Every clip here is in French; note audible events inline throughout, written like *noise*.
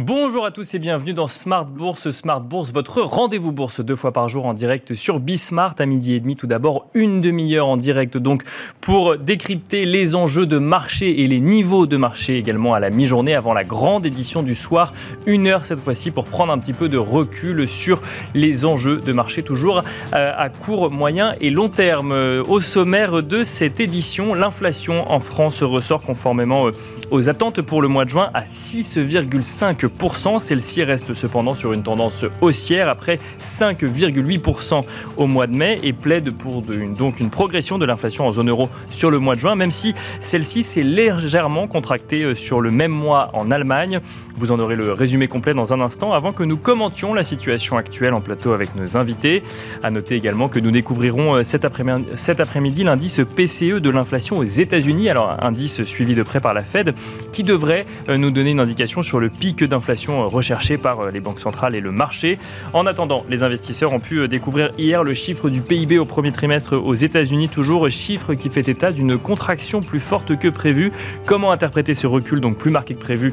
Bonjour à tous et bienvenue dans Smart Bourse. Smart Bourse, votre rendez-vous bourse deux fois par jour en direct sur Bismart à midi et demi. Tout d'abord, une demi-heure en direct donc pour décrypter les enjeux de marché et les niveaux de marché également à la mi-journée avant la grande édition du soir. Une heure cette fois-ci pour prendre un petit peu de recul sur les enjeux de marché toujours euh, à court, moyen et long terme. Au sommaire de cette édition, l'inflation en France ressort conformément euh, aux attentes pour le mois de juin à 6,5 celle-ci reste cependant sur une tendance haussière après 5,8% au mois de mai et plaide pour donc une progression de l'inflation en zone euro sur le mois de juin, même si celle-ci s'est légèrement contractée euh, sur le même mois en Allemagne. Vous en aurez le résumé complet dans un instant avant que nous commentions la situation actuelle en plateau avec nos invités. À noter également que nous découvrirons euh, cet après-midi l'indice PCE de l'inflation aux États-Unis, alors indice suivi de près par la Fed, qui devrait euh, nous donner une indication sur le pic d'inflation recherchée par euh, les banques centrales et le marché. En attendant, les investisseurs ont pu euh, découvrir hier le chiffre du PIB au premier trimestre aux États-Unis, toujours chiffre qui fait état d'une contraction plus forte que prévu. Comment interpréter ce recul donc plus marqué que prévu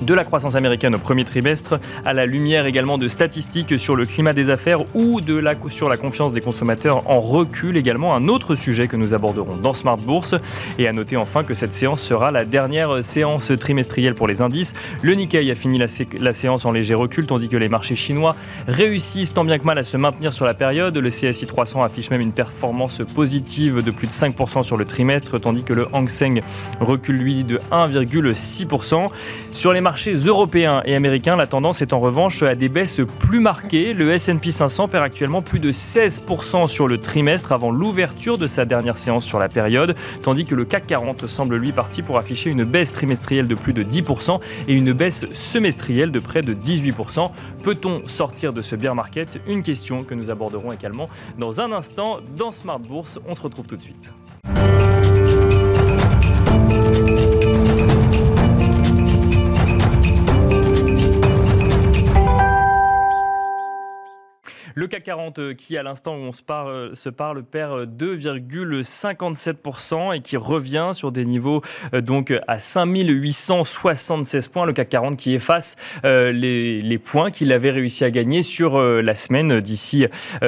de la croissance américaine au premier trimestre, à la lumière également de statistiques sur le climat des affaires ou de la, sur la confiance des consommateurs en recul également, un autre sujet que nous aborderons dans Smart Bourse. Et à noter enfin que cette séance sera la dernière séance trimestrielle pour les indices. Le Nikkei a fini la, séance en léger recul, tandis que les marchés chinois réussissent tant bien que mal à se maintenir sur la période. Le CSI 300 affiche même une performance positive de plus de 5% sur le trimestre, tandis que le Hang Seng recule lui de 1,6%. Sur les marchés européens et américains, la tendance est en revanche à des baisses plus marquées. Le S&P 500 perd actuellement plus de 16% sur le trimestre avant l'ouverture de sa dernière séance sur la période, tandis que le CAC 40 semble lui parti pour afficher une baisse trimestrielle de plus de 10% et une baisse semestrielle de près de 18%. Peut-on sortir de ce bear market? Une question que nous aborderons également dans un instant dans Smart Bourse. On se retrouve tout de suite. Le CAC 40 euh, qui, à l'instant où on se parle, euh, parle perd 2,57% euh, et qui revient sur des niveaux donc à 5876 points. Le CAC 40 qui efface les, points qu'il avait réussi à gagner sur la semaine d'ici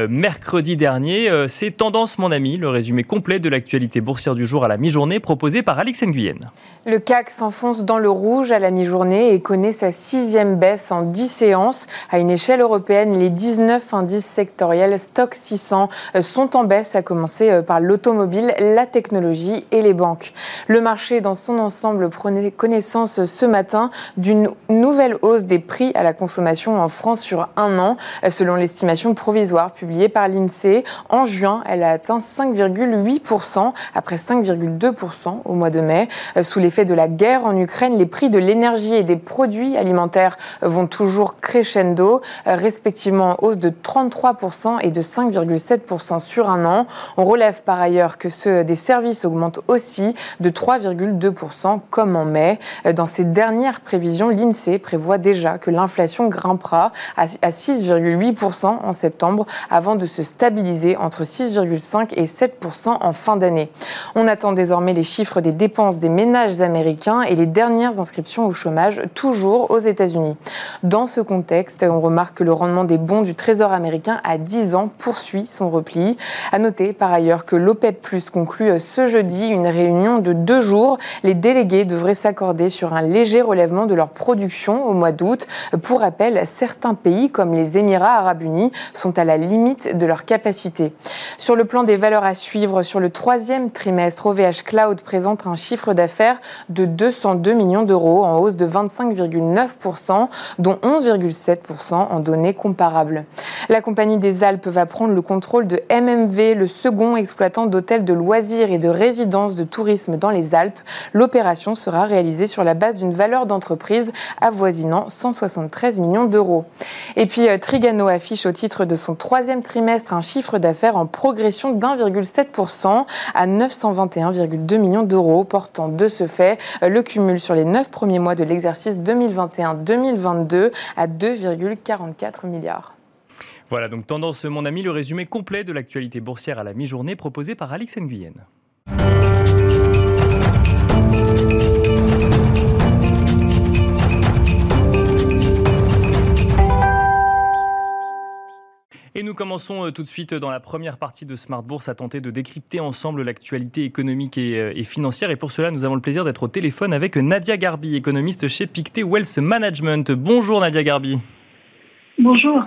mercredi dernier. C'est Tendance, mon ami, le résumé complet de l'actualité boursière du jour à la mi-journée proposé par Alix Nguyen. Le CAC s'enfonce dans le rouge à la mi-journée et connaît sa sixième baisse en 10 séances. À une échelle européenne, les 19 indices sectoriels Stock 600 euh, sont en baisse, à commencer euh, par l'automobile, la technologie et les banques. Le marché dans son ensemble prenait connaissance ce matin d'une nouvelle hausse des prix à la consommation en France sur un an. Euh, selon l'estimation provisoire publiée par l'INSEE, en juin, elle a atteint 5,8% après 5,2% au mois de mai. Sous l'effet de la guerre en Ukraine, les prix de l'énergie et des produits alimentaires vont toujours crescendo, respectivement en hausse de 30 3% et de 5,7% sur un an. On relève par ailleurs que ceux des services augmentent aussi de 3,2% comme en mai. Dans ses dernières prévisions, l'INSEE prévoit déjà que l'inflation grimpera à 6,8% en septembre avant de se stabiliser entre 6,5 et 7% en fin d'année. On attend désormais les chiffres des dépenses des ménages américains et les dernières inscriptions au chômage, toujours aux États-Unis. Dans ce contexte, on remarque que le rendement des bons du Trésor américain à 10 ans poursuit son repli. À noter par ailleurs que l'OPEP Plus conclut ce jeudi une réunion de deux jours. Les délégués devraient s'accorder sur un léger relèvement de leur production au mois d'août. Pour rappel, certains pays comme les Émirats arabes unis sont à la limite de leur capacité. Sur le plan des valeurs à suivre, sur le troisième trimestre, OVH Cloud présente un chiffre d'affaires de 202 millions d'euros en hausse de 25,9%, dont 11,7% en données comparables. La Compagnie des Alpes va prendre le contrôle de MMV, le second exploitant d'hôtels de loisirs et de résidences de tourisme dans les Alpes. L'opération sera réalisée sur la base d'une valeur d'entreprise avoisinant 173 millions d'euros. Et puis euh, Trigano affiche au titre de son troisième trimestre un chiffre d'affaires en progression d'1,7% à 921,2 millions d'euros, portant de ce fait euh, le cumul sur les neuf premiers mois de l'exercice 2021-2022 à 2,44 milliards. Voilà donc Tendance Mon Ami, le résumé complet de l'actualité boursière à la mi-journée proposé par Alix Nguyen. Et nous commençons euh, tout de suite euh, dans la première partie de Smart Bourse à tenter de décrypter ensemble l'actualité économique et, euh, et, financière. Et pour cela, nous avons le plaisir d'être au téléphone avec Nadia Garbi, économiste chez Pictet Wealth Management. Bonjour Nadia Garbi. Bonjour.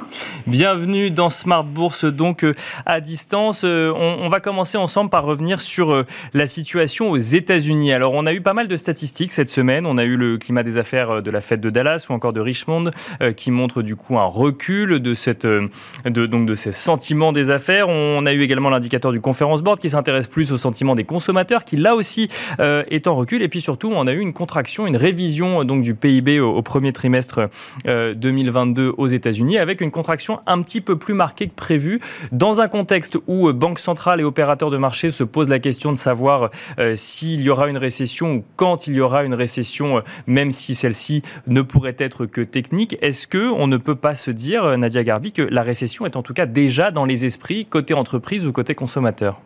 Bienvenue dans Smart Bourse, donc euh, à distance. Euh, on, va commencer ensemble par revenir sur euh, la situation aux États-Unis. Alors, on a eu pas mal de statistiques cette semaine. On a eu le climat des affaires de la fête de Dallas ou encore de Richmond, qui montre du coup un recul de ces sentiments des affaires. On a eu également l'indicateur du Conference Board qui s'intéresse plus aux sentiments des consommateurs, qui là aussi est en recul. Et puis surtout, on a eu une contraction, une révision donc du PIB au premier trimestre 2022 aux États-Unis avec une contraction un petit peu plus marquée que prévu, dans un contexte où euh, banques centrales et opérateurs de marché se posent la question de savoir euh, s'il y aura une récession ou quand il y aura une récession, euh, même si celle-ci ne pourrait être que technique. Est-ce que on ne peut pas se dire, Nadia Garbi, que la récession est en tout cas déjà dans les esprits côté entreprise ou côté consommateur?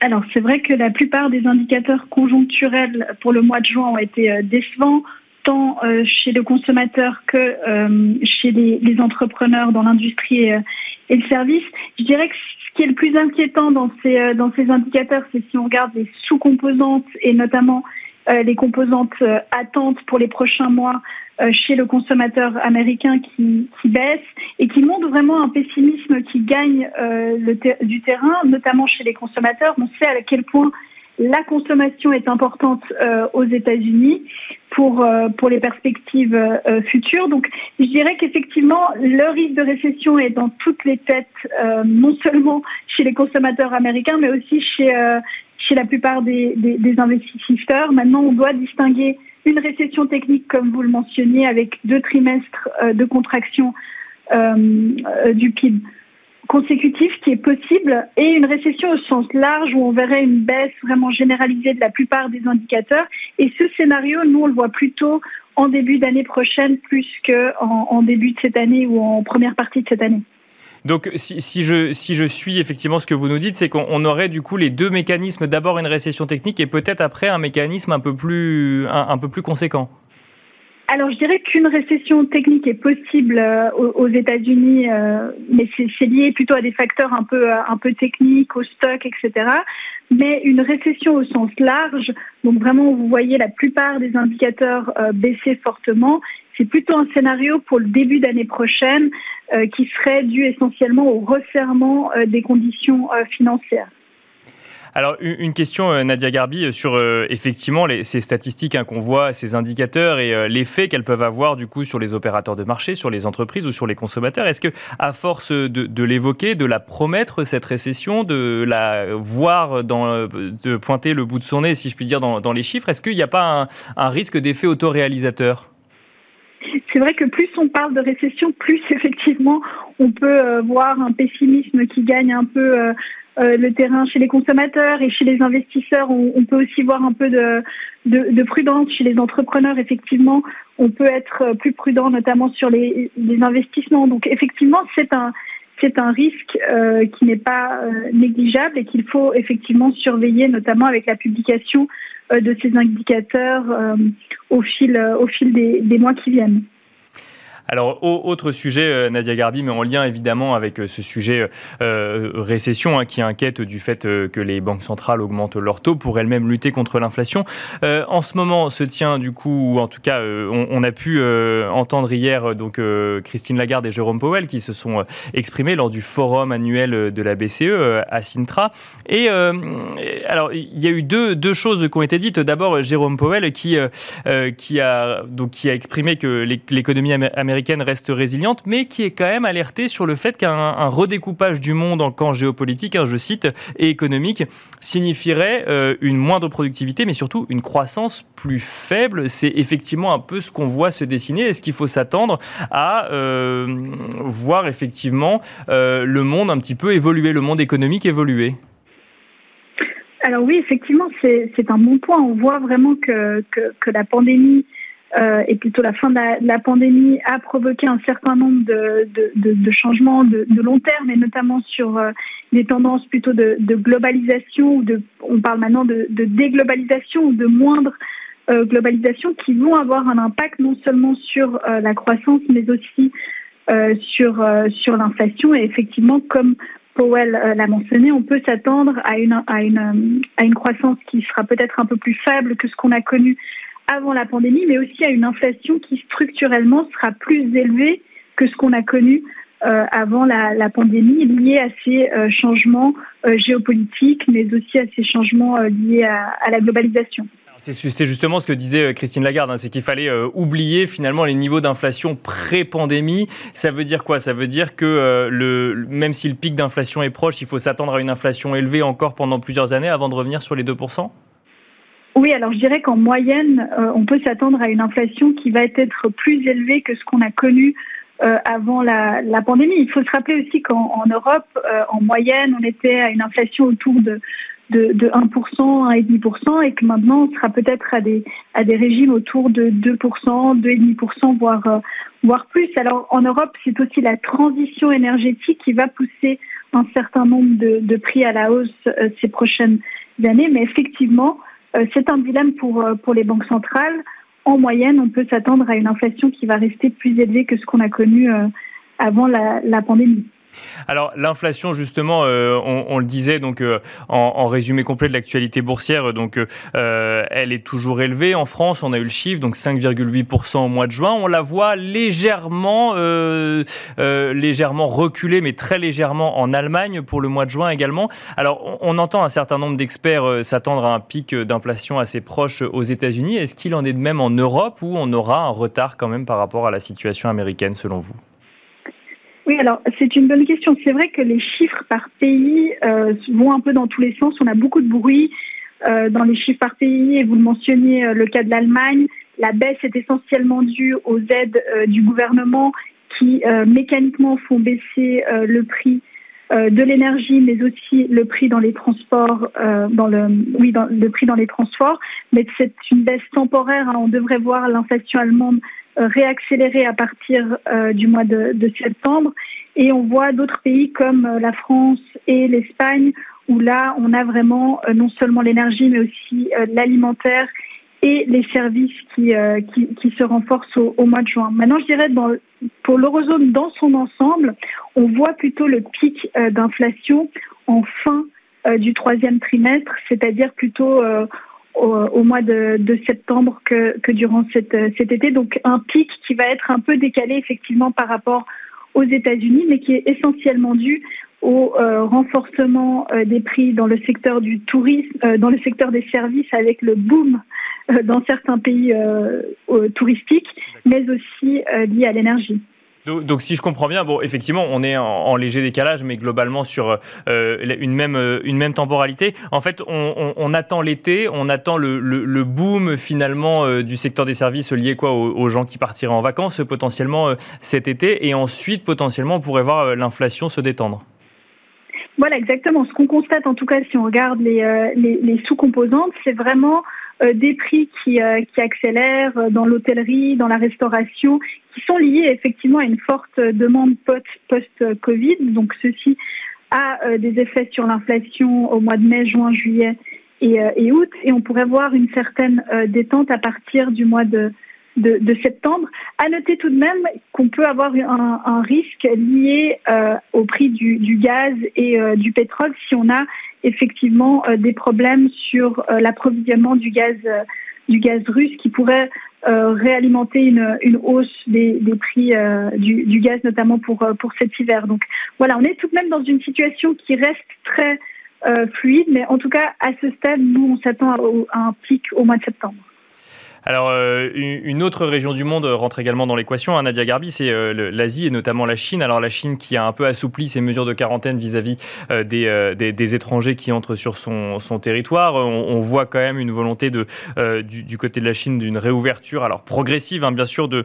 Alors c'est vrai que la plupart des indicateurs conjoncturels pour le mois de juin ont été décevants tant euh, chez le consommateur que euh, chez les, entrepreneurs dans l'industrie et, le service. Je dirais que ce qui est le plus inquiétant dans ces, euh, dans ces indicateurs, c'est si on regarde les sous-composantes et notamment les composantes attentes pour les prochains mois chez le consommateur américain qui, qui baisse et qui montre vraiment un pessimisme qui gagne le du terrain, notamment chez les consommateurs. On sait à quel point la consommation est importante euh, aux États-Unis pour euh, pour les perspectives euh, futures. Donc, je dirais qu'effectivement, le risque de récession est dans toutes les têtes, non seulement chez les consommateurs américains, mais aussi chez chez la plupart des, des, des, investisseurs. Maintenant, on doit distinguer une récession technique, comme vous le mentionniez, avec deux trimestres de contraction du PIB consécutif qui est possible et une récession au sens large où on verrait une baisse vraiment généralisée de la plupart des indicateurs. Et ce scénario, nous, on le voit plutôt en début d'année prochaine plus qu'en en début de cette année ou en première partie de cette année. Donc, si, je, si je suis effectivement ce que vous nous dites, c'est qu'on aurait du coup les deux mécanismes, d'abord une récession technique et peut-être après un mécanisme un peu plus, un peu plus conséquent alors, je dirais qu'une récession technique est possible euh, aux États-Unis, euh, mais c'est lié plutôt à des facteurs un peu, euh, un peu techniques, au stock, etc. Mais une récession au sens large, donc vraiment, vous voyez la plupart des indicateurs baisser fortement, c'est plutôt un scénario pour le début d'année prochaine qui serait dû essentiellement au resserrement des conditions financières. Alors, une question, euh, Nadia Garbi, euh, sur euh, effectivement ces statistiques hein, qu'on voit, ces indicateurs et l'effet qu'elles peuvent avoir du coup sur les opérateurs de marché, sur les entreprises ou sur les consommateurs. Est-ce que, à force de, l'évoquer, de la promettre cette récession, de la voir, dans, de pointer le bout de son nez, si je puis dire, dans, les chiffres, est-ce qu'il n'y a pas un, risque d'effet autoréalisateur? C'est vrai que plus on parle de récession, plus *laughs* effectivement on peut voir un pessimisme qui gagne un peu le terrain chez les consommateurs et chez les investisseurs. On, peut aussi voir un peu de, de, prudence chez les entrepreneurs. Effectivement, on peut être plus prudent, notamment sur les, les investissements. Donc, effectivement, c'est un c'est un risque euh, qui n'est pas euh, négligeable et qu'il faut effectivement surveiller, notamment avec la publication de ces indicateurs au fil au fil des mois qui viennent. Alors, autre sujet, euh, Nadia Garbi, mais en lien évidemment avec euh, ce sujet euh, récession hein, qui inquiète du fait que les banques centrales augmentent leurs taux pour elles-mêmes lutter contre l'inflation. en ce moment, se tient du coup, ou en tout cas, on, a pu entendre hier donc Christine Lagarde et Jérôme Powell qui se sont exprimés lors du forum annuel de la BCE à Sintra. Et alors, il y a eu deux, deux choses qui ont été dites. D'abord, Jérôme Powell qui, qui, a, donc, qui a exprimé que l'économie américaine reste résiliente, mais qui est quand même alertée sur le fait qu'un redécoupage du monde en camp géopolitique, hein, je cite, et économique, signifierait euh, une moindre productivité, mais surtout une croissance plus faible. C'est effectivement un peu ce qu'on voit se dessiner. Est-ce qu'il faut s'attendre à euh, voir effectivement euh, le monde un petit peu évoluer, le monde économique évoluer? Alors oui, effectivement, c'est un bon point. On voit vraiment que, la pandémie et plutôt la fin de la, pandémie a provoqué un certain nombre de, de, de, changements de, long terme, et notamment sur euh, des tendances plutôt de, globalisation, ou de, on parle maintenant de, déglobalisation ou de moindre euh, globalisation, qui vont avoir un impact non seulement sur la croissance, mais aussi sur sur l'inflation. Et effectivement comme Powell l'a mentionné, on peut s'attendre à une, à, une, à une croissance qui sera peut-être un peu plus faible que ce qu'on a connu avant la pandémie, mais aussi à une inflation qui structurellement sera plus élevée que ce qu'on a connu euh, avant la, pandémie, liée à ces euh, changements euh, géopolitiques, mais aussi à ces changements liés à, la globalisation. C'est justement ce que disait Christine Lagarde, hein, c'est qu'il fallait oublier finalement les niveaux d'inflation pré-pandémie. Ça veut dire quoi? Ça veut dire que même si le pic d'inflation est proche, il faut s'attendre à une inflation élevée encore pendant plusieurs années avant de revenir sur les 2% oui, alors je dirais qu'en moyenne, euh, on peut s'attendre à une inflation qui va être plus élevée que ce qu'on a connu euh, avant la, la, pandémie. Il faut se rappeler aussi qu'en Europe, euh, en moyenne, on était à une inflation autour de, de, de 1%, 1,5%, et que maintenant, on sera peut-être à des, à des régimes autour de 2%, 2,5%, voire, voire plus. Alors en Europe, c'est aussi la transition énergétique qui va pousser un certain nombre de, de prix à la hausse ces prochaines années, mais effectivement, euh, c'est un dilemme pour, euh, pour les banques centrales. En moyenne, on peut s'attendre à une inflation qui va rester plus élevée que ce qu'on a connu euh, avant la, la pandémie. Alors l'inflation justement, euh, on, le disait donc euh, en, résumé complet de l'actualité boursière, donc euh, elle est toujours élevée en France. On a eu le chiffre donc 5,8% au mois de juin. On la voit légèrement, légèrement reculée, mais très légèrement en Allemagne pour le mois de juin également. Alors on, entend un certain nombre d'experts s'attendre à un pic d'inflation assez proche aux États-Unis. Est-ce qu'il en est de même en Europe ou on aura un retard quand même par rapport à la situation américaine selon vous? Oui, alors c'est une bonne question. C'est vrai que les chiffres par pays euh, vont un peu dans tous les sens. On a beaucoup de bruit euh, dans les chiffres par pays et vous le mentionniez, euh, le cas de l'Allemagne. La baisse est essentiellement due aux aides du gouvernement qui mécaniquement font baisser le prix de l'énergie, mais aussi le prix dans les transports, dans le oui, dans le prix dans les transports. Mais c'est une baisse temporaire. Hein. On devrait voir l'inflation allemande euh, réaccéléré à partir euh, du mois de, de, septembre. Et on voit d'autres pays comme euh, la France et l'Espagne où là, on a vraiment non seulement l'énergie, mais aussi l'alimentaire et les services qui, qui, qui, se renforcent au, mois de juin. Maintenant, je dirais pour l'eurozone dans son ensemble, on voit plutôt le pic d'inflation en fin du troisième trimestre, c'est-à-dire plutôt au, mois de, septembre que, que durant cet été. Donc un pic qui va être un peu décalé effectivement par rapport aux États-Unis, mais qui est essentiellement dû au euh, renforcement euh, des prix dans le secteur du tourisme, euh, dans le secteur des services avec le boom dans certains pays touristiques, mais aussi lié à l'énergie. Donc, si je comprends bien, bon, effectivement, on est en, léger décalage, mais globalement sur euh, une, même, euh, une même temporalité. En fait, on, attend l'été, on attend le, le, boom finalement euh, du secteur des services lié quoi aux, gens qui partiraient en vacances potentiellement cet été, et ensuite potentiellement on pourrait voir l'inflation se détendre. Voilà, exactement. Ce qu'on constate, en tout cas, si on regarde les, les, les sous-composantes, c'est vraiment euh, des prix qui, euh, qui accélèrent euh, dans l'hôtellerie, dans la restauration, qui sont liés effectivement à une forte demande post-Covid. Donc ceci a des effets sur l'inflation au mois de mai, juin, juillet et, et, août. Et on pourrait voir une certaine détente à partir du mois de, de, de, septembre. À noter tout de même qu'on peut avoir un, un risque lié euh, au prix du, du gaz et euh, du pétrole si on a effectivement euh, des problèmes sur l'approvisionnement du gaz du gaz russe qui pourrait réalimenter une, une hausse des, des prix du, du, gaz notamment pour pour cet hiver. Donc voilà, on est tout de même dans une situation qui reste très fluide, mais en tout cas à ce stade, nous on s'attend à un pic au mois de septembre. Alors, euh, une autre région du monde rentre également dans l'équation, hein, Nadia Garbi, c'est euh, l'Asie et notamment la Chine. Alors, la Chine qui a un peu assoupli ses mesures de quarantaine vis-à-vis euh, des, étrangers qui entrent sur son, territoire. On, voit quand même une volonté du, côté de la Chine d'une réouverture, alors progressive, hein, bien sûr, de,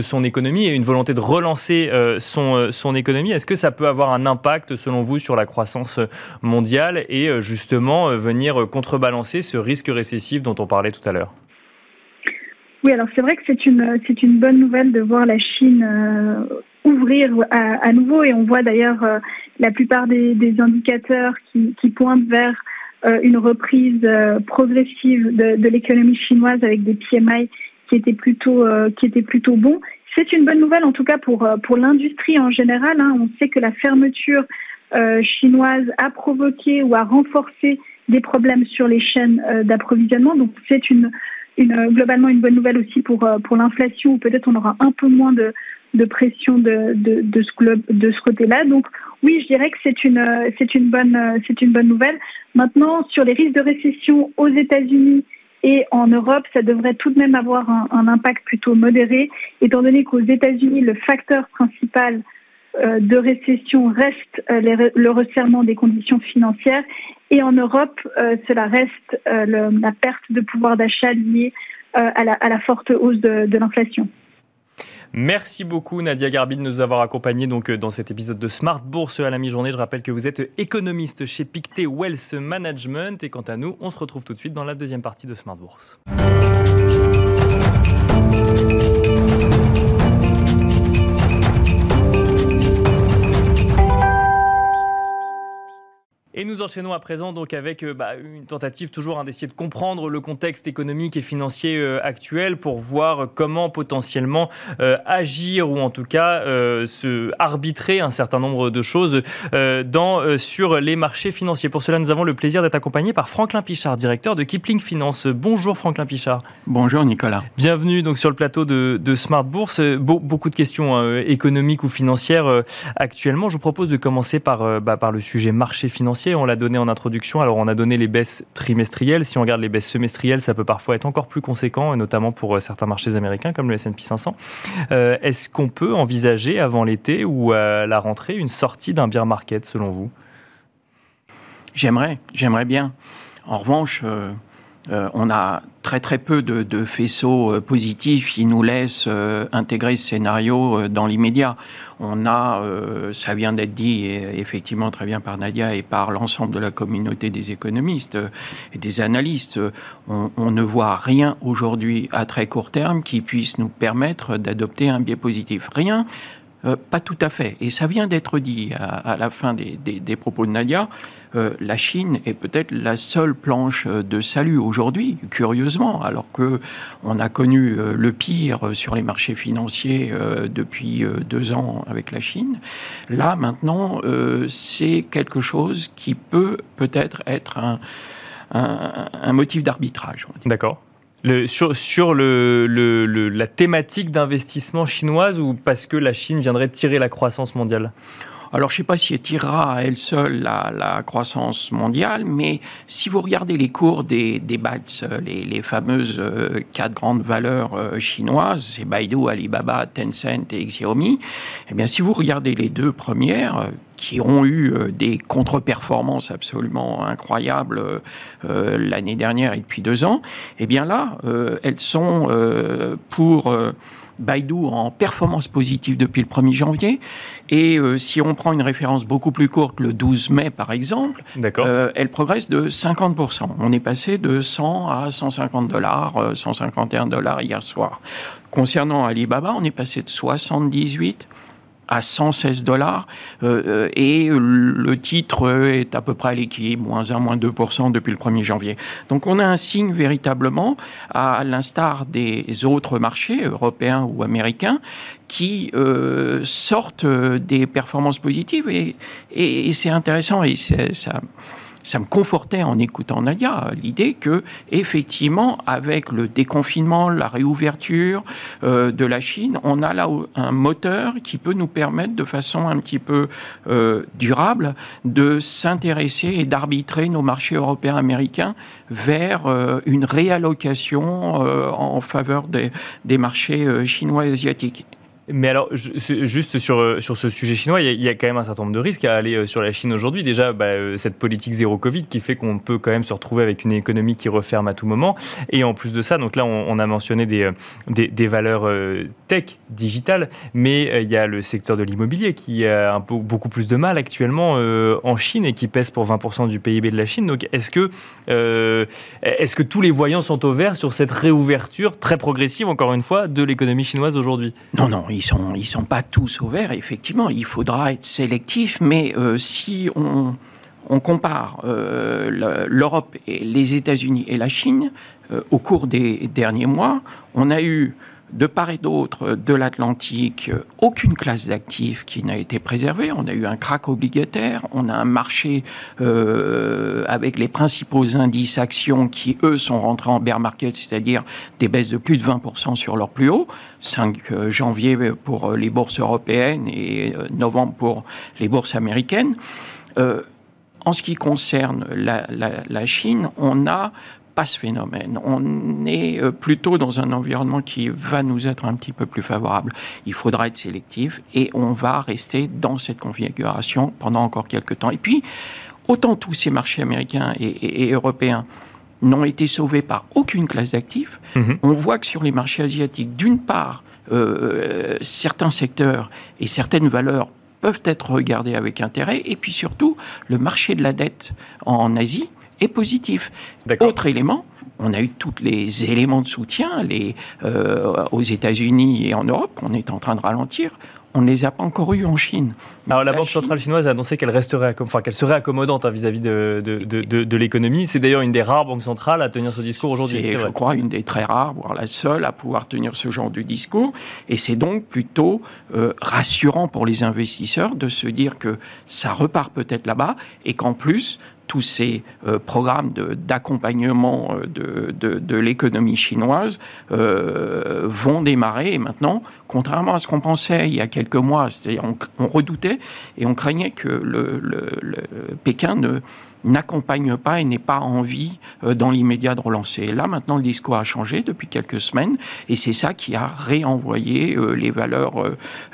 son économie et une volonté de relancer son, son économie. Est-ce que ça peut avoir un impact, selon vous, sur la croissance mondiale et justement venir contrebalancer ce risque récessif dont on parlait tout à l'heure? Oui, alors c'est vrai que c'est une c'est une bonne nouvelle de voir la Chine euh, ouvrir à, à, nouveau et on voit d'ailleurs euh, la plupart des, des indicateurs qui, qui, pointent vers euh, une reprise progressive de, de l'économie chinoise avec des PMI qui étaient plutôt qui étaient plutôt bons. c'est une bonne nouvelle en tout cas pour, pour l'industrie en général. Hein. On sait que la fermeture chinoise a provoqué ou a renforcé des problèmes sur les chaînes d'approvisionnement. Donc c'est une, une, globalement une bonne nouvelle aussi pour, pour l'inflation, où peut-être on aura un peu moins de, de pression de, de, de ce, de ce côté-là. Donc oui, je dirais que c'est une, c'est une, bonne, c'est une bonne nouvelle. Maintenant, sur les risques de récession aux États-Unis et en Europe, ça devrait tout de même avoir un, un impact plutôt modéré, étant donné qu'aux États-Unis, le facteur principal euh, de récession reste euh, le resserrement des conditions financières et en Europe, euh, cela reste la perte de pouvoir d'achat liée à la, forte hausse de, l'inflation. Merci beaucoup Nadia Garbi de nous avoir accompagnés donc, euh, dans cet épisode de Smart Bourse à la mi-journée. Je rappelle que vous êtes économiste chez Pictet Wealth Management et quant à nous, on se retrouve tout de suite dans la deuxième partie de Smart Bourse. Et nous enchaînons à présent donc avec euh, bah, une tentative toujours hein, d'essayer de comprendre le contexte économique et financier euh, actuel pour voir comment potentiellement euh, agir ou en tout cas se arbitrer un certain nombre de choses dans, sur les marchés financiers. Pour cela, nous avons le plaisir d'être accompagnés par Franklin Pichard, directeur de Kipling Finance. Bonjour Franklin Pichard. Bonjour Nicolas. Bienvenue donc sur le plateau de, Smart Bourse. beaucoup de questions hein, économiques ou financières actuellement. Je vous propose de commencer par, bah, par le sujet marché financier on l'a donné en introduction. Alors, on a donné les baisses trimestrielles. Si on regarde les baisses semestrielles, ça peut parfois être encore plus conséquent, notamment pour euh, certains marchés américains comme le S&P 500. Euh, est-ce qu'on peut envisager avant l'été ou à la rentrée une sortie d'un bear market, selon vous? J'aimerais, j'aimerais bien. En revanche, euh, euh, on a très très peu de, faisceaux euh, positifs qui nous laissent euh, intégrer ce scénario dans l'immédiat. On a, ça vient d'être dit effectivement très bien par Nadia et par l'ensemble de la communauté des économistes et des analystes, on, on ne voit rien aujourd'hui à très court terme qui puisse nous permettre d'adopter un biais positif. Rien euh, pas tout à fait. Et ça vient d'être dit à, la fin des, propos de Nadia. Euh, la Chine est peut-être la seule planche de salut aujourd'hui, curieusement, alors que on a connu euh, le pire sur les marchés financiers depuis deux ans avec la Chine. Là, maintenant, c'est quelque chose qui peut peut-être être un, un motif d'arbitrage. D'accord sur, la thématique d'investissement chinoise ou parce que la Chine viendrait tirer la croissance mondiale? Alors, je ne sais pas si elle tirera à elle seule la, croissance mondiale, mais si vous regardez les cours des, des BATS, les, fameuses euh, quatre grandes valeurs euh, chinoises, c'est Baidu, Alibaba, Tencent et Xiaomi, eh bien, si vous regardez les deux premières, qui ont eu euh, des contre-performances absolument incroyables euh, l'année dernière et depuis deux ans, eh bien là, euh, elles sont pour Baidu en performance positive depuis le 1er janvier. Et si on prend une référence beaucoup plus courte, le 12 mai par exemple, elle progresse de 50%. On est passé de 100 à 150 dollars, 151 dollars hier soir. Concernant Alibaba, on est passé de 78 à 116 dollars euh, et le titre est à peu près à l'équilibre, moins 1, moins 2% depuis le 1er janvier. Donc on a un signe véritablement, à l'instar des autres marchés européens ou américains, qui euh, sortent des performances positives et, et, et c'est intéressant et ça ça me confortait en écoutant Nadia l'idée que effectivement avec le déconfinement, la réouverture euh, de la Chine, on a là un moteur qui peut nous permettre de façon un petit peu euh, durable de s'intéresser et d'arbitrer nos marchés européens américains vers euh, une réallocation en faveur des, des marchés chinois et asiatiques. Mais alors, juste sur, euh, sur ce sujet chinois, il y, a, quand même un certain nombre de risques à aller euh, sur la Chine aujourd'hui. Déjà, bah, euh, cette politique zéro Covid qui fait qu'on peut quand même se retrouver avec une économie qui referme à tout moment. Et en plus de ça, donc là, on, a mentionné des, des, valeurs tech, digitales, mais il y a le secteur de l'immobilier qui a beaucoup plus de mal actuellement en Chine et qui pèse pour 20% du PIB de la Chine. Donc, est-ce que, est-ce que tous les voyants sont au vert sur cette réouverture très progressive, encore une fois, de l'économie chinoise aujourd'hui? Non, non ils sont, sont pas tous au vert. Effectivement, il faudra être sélectif, mais euh, si on, on compare euh, l'Europe et les États-Unis et la Chine, euh, au cours des derniers mois, on a eu de part et d'autre de l'Atlantique, aucune classe d'actifs qui n'a été préservée. On a eu un crack obligataire, on a un marché euh, avec les principaux indices actions qui, eux, sont rentrés en bear market, c'est-à-dire des baisses de plus de 20% sur leur plus haut. 5 euh, janvier pour les bourses européennes et euh, novembre pour les bourses américaines. en ce qui concerne la Chine, on a ce phénomène. On est euh, plutôt dans un environnement qui va nous être un petit peu plus favorable. Il faudra être sélectif et on va rester dans cette configuration pendant encore quelques temps. Et puis, autant tous ces marchés américains et, européens n'ont été sauvés par aucune classe d'actifs, mhm. on voit que sur les marchés asiatiques, d'une part, euh, certains secteurs et certaines valeurs peuvent être regardés avec intérêt, et puis surtout, le marché de la dette en Asie est positif. Autre élément, on a eu tous les éléments de soutien les, euh, aux États-Unis et en Europe qu'on est en train de ralentir on ne les a pas encore eus en Chine. Alors la, Banque centrale chinoise a annoncé qu'elle resterait, enfin qu'elle serait accommodante hein, vis-à-vis de, de, l'économie. C'est d'ailleurs une des rares banques centrales à tenir ce discours aujourd'hui. C'est, je crois, une des très rares, voire la seule, à pouvoir tenir ce genre de discours. Et c'est donc plutôt euh, rassurant pour les investisseurs de se dire que ça repart peut-être là-bas et qu'en plus tous ces euh, programmes d'accompagnement euh, de, l'économie chinoise euh, vont démarrer. Maintenant, contrairement à ce qu'on pensait il y a quelques mois, c'est-à-dire on, redoutait et on craignait que le, Pékin ne n'accompagne pas et n'est pas envie euh, dans l'immédiat de relancer. là, maintenant, le discours a changé depuis quelques semaines et c'est ça qui a réenvoyé euh, les valeurs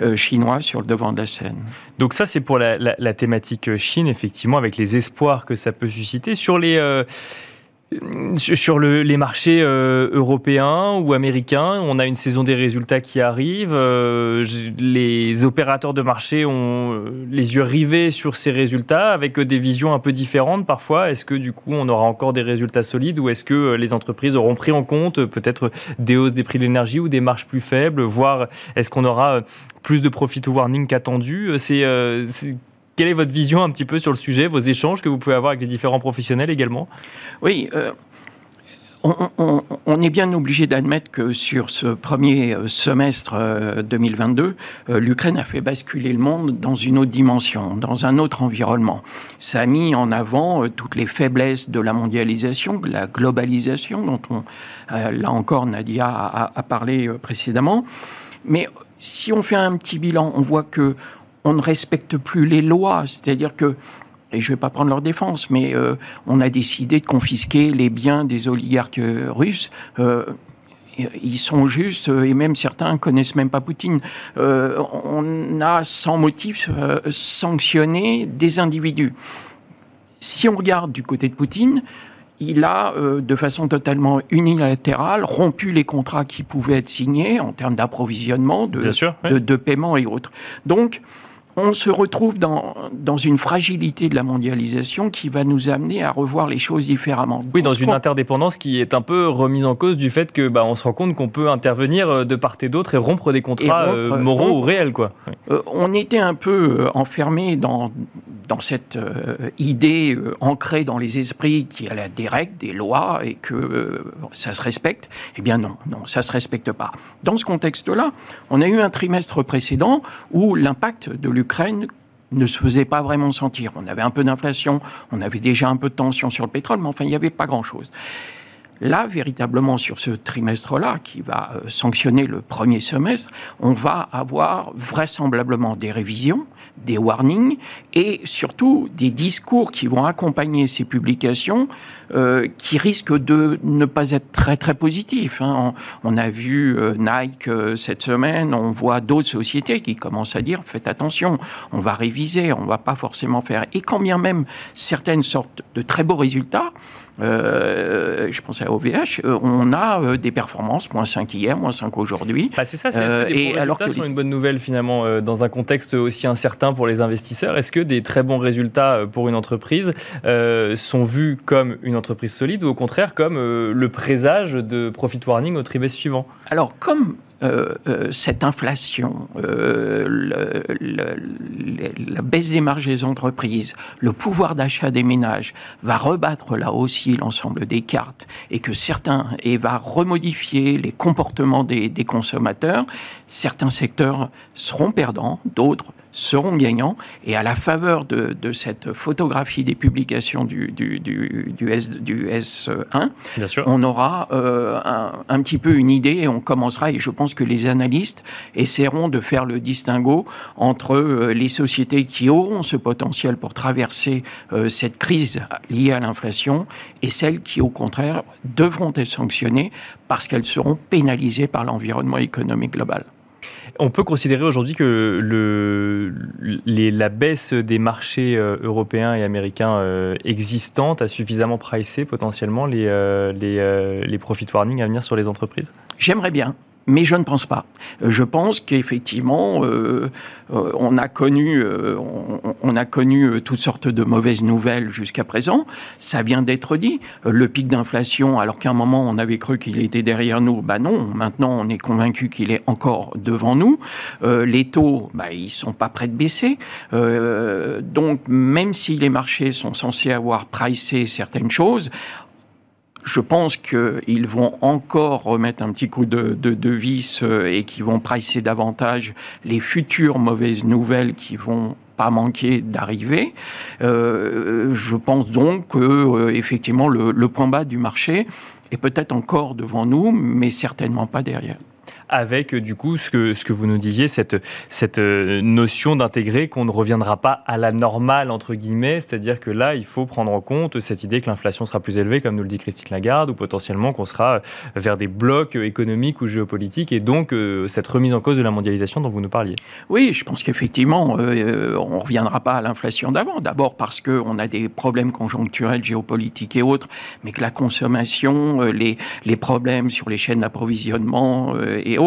euh, chinoises sur le devant de la scène. Donc ça, c'est pour la, la, thématique Chine, effectivement, avec les espoirs que ça peut susciter. Sur les sur les marchés euh, européens ou américains, on a une saison des résultats qui arrive. Euh, les opérateurs de marché ont euh, les yeux rivés sur ces résultats avec des visions un peu différentes parfois. Est-ce que du coup on aura encore des résultats solides ou est-ce que les entreprises auront pris en compte peut-être des hausses des prix de l'énergie ou des marges plus faibles, voire est-ce qu'on aura plus de profit warning qu'attendu? Quelle est votre vision un petit peu sur le sujet, vos échanges que vous pouvez avoir avec les différents professionnels également? Oui. Euh, on, est bien obligé d'admettre que sur ce premier euh, semestre 2022, euh, l'Ukraine a fait basculer le monde dans une autre dimension, dans un autre environnement. Ça a mis en avant toutes les faiblesses de la mondialisation, de la globalisation, dont on, là encore, Nadia a, a parlé précédemment. Mais si on fait un petit bilan, on voit que on ne respecte plus les lois. C'est-à-dire que, et je ne vais pas prendre leur défense, mais euh, on a décidé de confisquer les biens des oligarques russes. Euh, ils sont justes, et même certains connaissent même pas Poutine. Euh, on a sans motif sanctionné des individus. Si on regarde du côté de Poutine, il a, de façon totalement unilatérale, rompu les contrats qui pouvaient être signés en termes d'approvisionnement, de, de, de, paiement et autres. Donc, on se retrouve dans, dans une fragilité de la mondialisation qui va nous amener à revoir les choses différemment. Oui, dans une interdépendance qui est un peu remise en cause du fait que bah, on se rend compte qu'on peut intervenir euh, de part et d'autre et rompre des contrats euh, moraux ou réels. Quoi. Euh, on était un peu enfermé dans, dans cette idée ancrée dans les esprits qu'il y a des règles, des lois et que ça se respecte. Eh bien non, non, ça se respecte pas. Dans ce contexte-là, on a eu un trimestre précédent où l'impact de l'Ukraine ne se faisait pas vraiment sentir. On avait un peu d'inflation, on avait déjà un peu de tension sur le pétrole, mais enfin, il n'y avait pas grand-chose. Là, véritablement, sur ce trimestre-là, qui va euh, sanctionner le premier semestre, on va avoir vraisemblablement des révisions, des warnings et surtout des discours qui vont accompagner ces publications euh, qui risquent de ne pas être très très positifs. Hein. On, a vu euh, Nike cette semaine, on voit d'autres sociétés qui commencent à dire faites attention, on va réviser, on va pas forcément faire. Et quand bien même certaines sortent de très beaux résultats, je pense à OVH, euh, on a euh, des performances, moins 5 hier, moins 5 aujourd'hui. Bah, c'est ça, c'est -ce que des bons résultats sont une bonne nouvelle finalement dans un contexte aussi incertain pour les investisseurs? Est-ce que des très bons résultats pour une entreprise sont vus comme une entreprise solide ou au contraire comme le présage de profit warning au trimestre suivant? Alors, comme cette inflation, la baisse des marges des entreprises, le pouvoir d'achat des ménages va rebattre là aussi l'ensemble des cartes et que certains et va remodifier les comportements des, des consommateurs, certains secteurs seront perdants, d'autres seront gagnants. Et à la faveur de, cette photographie des publications du, du, du, S, du S1, on aura euh, un, petit peu une idée et on commencera, et je pense que les analystes essaieront de faire le distinguo entre euh, les sociétés qui auront ce potentiel pour traverser euh, cette crise liée à l'inflation et celles qui, au contraire, devront être sanctionnées parce qu'elles seront pénalisées par l'environnement économique global. On peut considérer aujourd'hui que la baisse des marchés euh, européens et américains euh, existantes a suffisamment pricé potentiellement les, euh, les profit warnings à venir sur les entreprises? J'aimerais bien mais je ne pense pas. Euh, je pense qu'effectivement, euh, euh, on a connu, on, a connu toutes sortes de mauvaises nouvelles jusqu'à présent. Ça vient d'être dit. Le pic d'inflation, alors qu'à un moment on avait cru qu'il était derrière nous, bah non. Maintenant, on est convaincu qu'il est encore devant nous. les taux, bah, ils sont pas prêts de baisser. donc, même si les marchés sont censés avoir pricé certaines choses, je pense qu'ils vont encore remettre un petit coup de, vis euh, et qu'ils vont pricer davantage les futures mauvaises nouvelles qui vont pas manquer d'arriver. Euh, je pense donc que euh, effectivement le, le point bas du marché est peut-être encore devant nous, mais certainement pas derrière avec du coup ce que, ce que vous nous disiez, cette, cette euh, notion d'intégrer qu'on ne reviendra pas à la normale, entre guillemets, c'est-à-dire que là, il faut prendre en compte cette idée que l'inflation sera plus élevée, comme nous le dit Christine Lagarde, ou potentiellement qu'on sera vers des blocs économiques ou géopolitiques, et donc euh, cette remise en cause de la mondialisation dont vous nous parliez. Oui, je pense qu'effectivement, euh, on ne reviendra pas à l'inflation d'avant. D'abord parce qu'on a des problèmes conjoncturels, géopolitiques et autres, mais que la consommation, les, les problèmes sur les chaînes d'approvisionnement et autres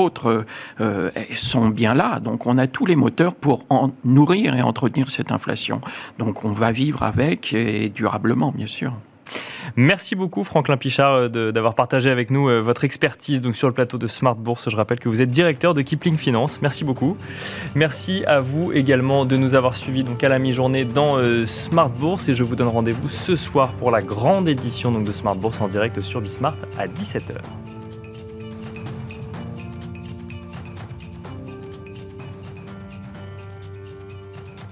euh, sont bien là. Donc on a tous les moteurs pour en nourrir et entretenir cette inflation. Donc on va vivre avec et durablement, bien sûr. Merci beaucoup Franklin Pichard euh, d'avoir partagé avec nous euh, votre expertise donc sur le plateau de Smart Bourse. Je rappelle que vous êtes directeur de Kipling Finance. Merci beaucoup. Merci à vous également de nous avoir suivis donc à la mi-journée dans Smart Bourse et je vous donne rendez-vous ce soir pour la grande édition donc de Smart Bourse en direct sur Bismart à 17h.